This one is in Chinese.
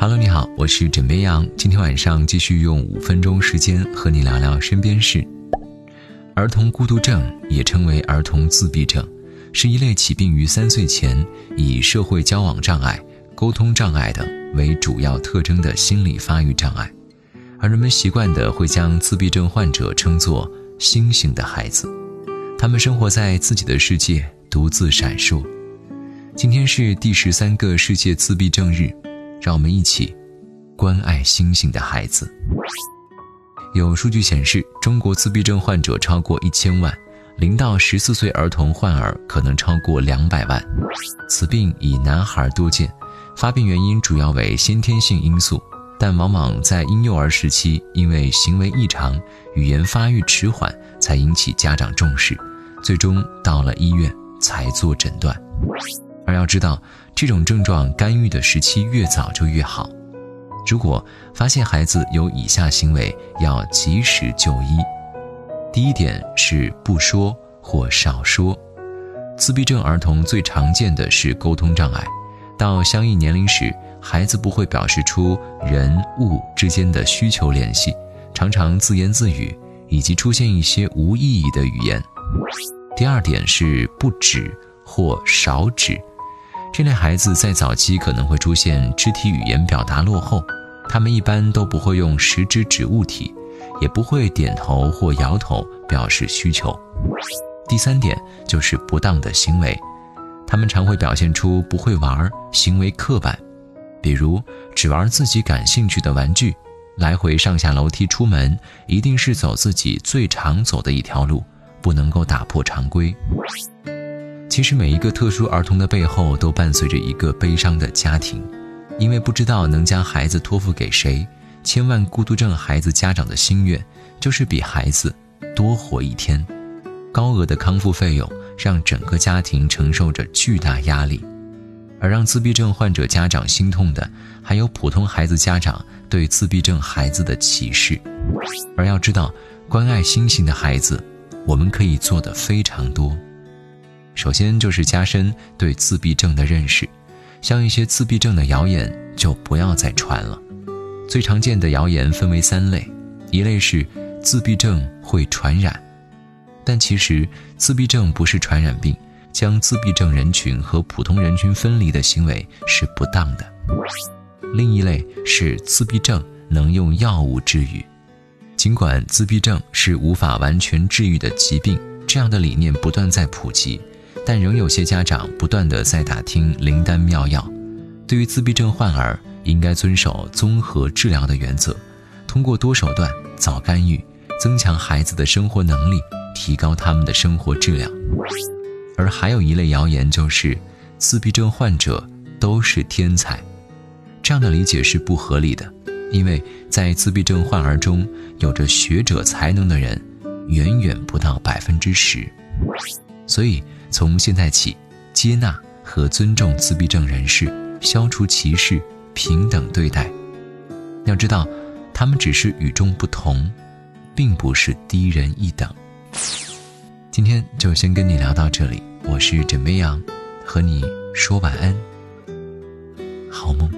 Hello，你好，我是枕边羊。今天晚上继续用五分钟时间和你聊聊身边事。儿童孤独症也称为儿童自闭症，是一类起病于三岁前，以社会交往障碍、沟通障碍等为主要特征的心理发育障碍。而人们习惯的会将自闭症患者称作“星星的孩子”，他们生活在自己的世界，独自闪烁。今天是第十三个世界自闭症日。让我们一起关爱星星的孩子。有数据显示，中国自闭症患者超过一千万，零到十四岁儿童患儿可能超过两百万。此病以男孩多见，发病原因主要为先天性因素，但往往在婴幼儿时期因为行为异常、语言发育迟缓才引起家长重视，最终到了医院才做诊断。而要知道，这种症状干预的时期越早就越好。如果发现孩子有以下行为，要及时就医。第一点是不说或少说。自闭症儿童最常见的是沟通障碍，到相应年龄时，孩子不会表示出人物之间的需求联系，常常自言自语，以及出现一些无意义的语言。第二点是不指或少指。这类孩子在早期可能会出现肢体语言表达落后，他们一般都不会用食指指物体，也不会点头或摇头表示需求。第三点就是不当的行为，他们常会表现出不会玩，行为刻板，比如只玩自己感兴趣的玩具，来回上下楼梯出门一定是走自己最常走的一条路，不能够打破常规。其实每一个特殊儿童的背后都伴随着一个悲伤的家庭，因为不知道能将孩子托付给谁。千万孤独症孩子家长的心愿就是比孩子多活一天。高额的康复费用让整个家庭承受着巨大压力，而让自闭症患者家长心痛的，还有普通孩子家长对自闭症孩子的歧视。而要知道，关爱星星的孩子，我们可以做的非常多。首先就是加深对自闭症的认识，像一些自闭症的谣言就不要再传了。最常见的谣言分为三类，一类是自闭症会传染，但其实自闭症不是传染病，将自闭症人群和普通人群分离的行为是不当的。另一类是自闭症能用药物治愈，尽管自闭症是无法完全治愈的疾病，这样的理念不断在普及。但仍有些家长不断的在打听灵丹妙药。对于自闭症患儿，应该遵守综合治疗的原则，通过多手段早干预，增强孩子的生活能力，提高他们的生活质量。而还有一类谣言就是，自闭症患者都是天才，这样的理解是不合理的，因为在自闭症患儿中，有着学者才能的人，远远不到百分之十，所以。从现在起，接纳和尊重自闭症人士，消除歧视，平等对待。要知道，他们只是与众不同，并不是低人一等。今天就先跟你聊到这里，我是枕边羊，和你说晚安，好梦。